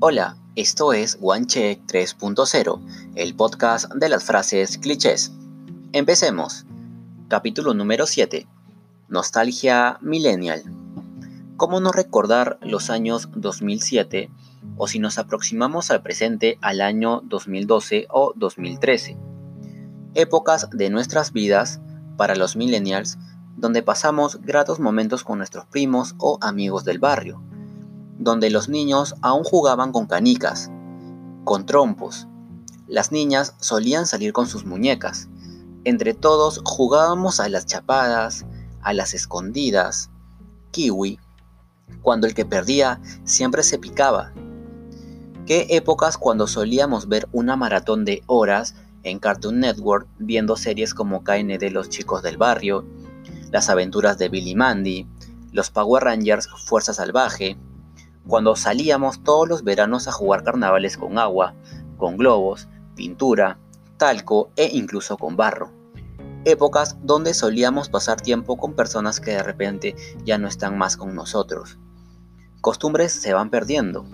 Hola, esto es OneCheck 3.0, el podcast de las frases clichés. Empecemos. Capítulo número 7. Nostalgia Millennial. ¿Cómo no recordar los años 2007 o si nos aproximamos al presente al año 2012 o 2013? Épocas de nuestras vidas para los millennials donde pasamos gratos momentos con nuestros primos o amigos del barrio donde los niños aún jugaban con canicas, con trompos. Las niñas solían salir con sus muñecas. Entre todos jugábamos a las chapadas, a las escondidas, kiwi, cuando el que perdía siempre se picaba. Qué épocas cuando solíamos ver una maratón de horas en Cartoon Network viendo series como KND Los Chicos del Barrio, Las Aventuras de Billy Mandy, Los Power Rangers Fuerza Salvaje, cuando salíamos todos los veranos a jugar carnavales con agua, con globos, pintura, talco e incluso con barro. Épocas donde solíamos pasar tiempo con personas que de repente ya no están más con nosotros. Costumbres se van perdiendo.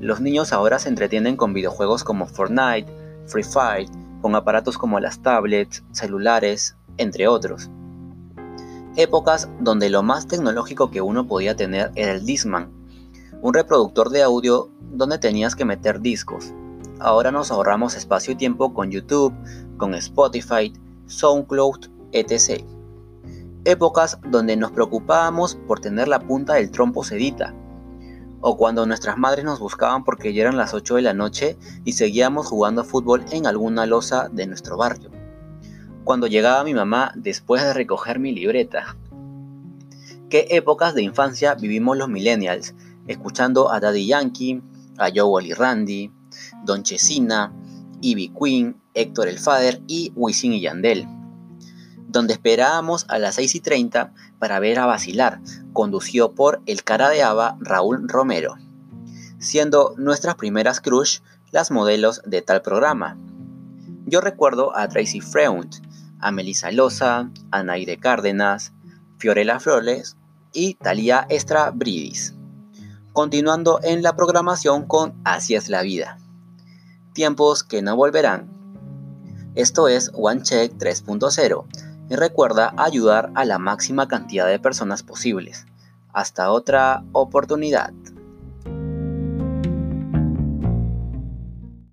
Los niños ahora se entretienen con videojuegos como Fortnite, Free Fire, con aparatos como las tablets, celulares, entre otros. Épocas donde lo más tecnológico que uno podía tener era el Disman, un reproductor de audio donde tenías que meter discos. Ahora nos ahorramos espacio y tiempo con YouTube, con Spotify, SoundCloud, etc. Épocas donde nos preocupábamos por tener la punta del trompo sedita. O cuando nuestras madres nos buscaban porque ya eran las 8 de la noche y seguíamos jugando fútbol en alguna losa de nuestro barrio. Cuando llegaba mi mamá después de recoger mi libreta. ¿Qué épocas de infancia vivimos los millennials? Escuchando a Daddy Yankee, a Joe y Randy, Don Chesina, Ivy Queen, Héctor el Father y Wisin y Yandel. Donde esperábamos a las 6 y 30 para ver a vacilar, conducido por el cara de Ava Raúl Romero, siendo nuestras primeras crush las modelos de tal programa. Yo recuerdo a Tracy Freund, a Melissa Loza, a Naide Cárdenas, Fiorella Flores y Thalia Estra Bridis continuando en la programación con Así es la vida. Tiempos que no volverán. Esto es OneCheck 3.0 y recuerda ayudar a la máxima cantidad de personas posibles. Hasta otra oportunidad.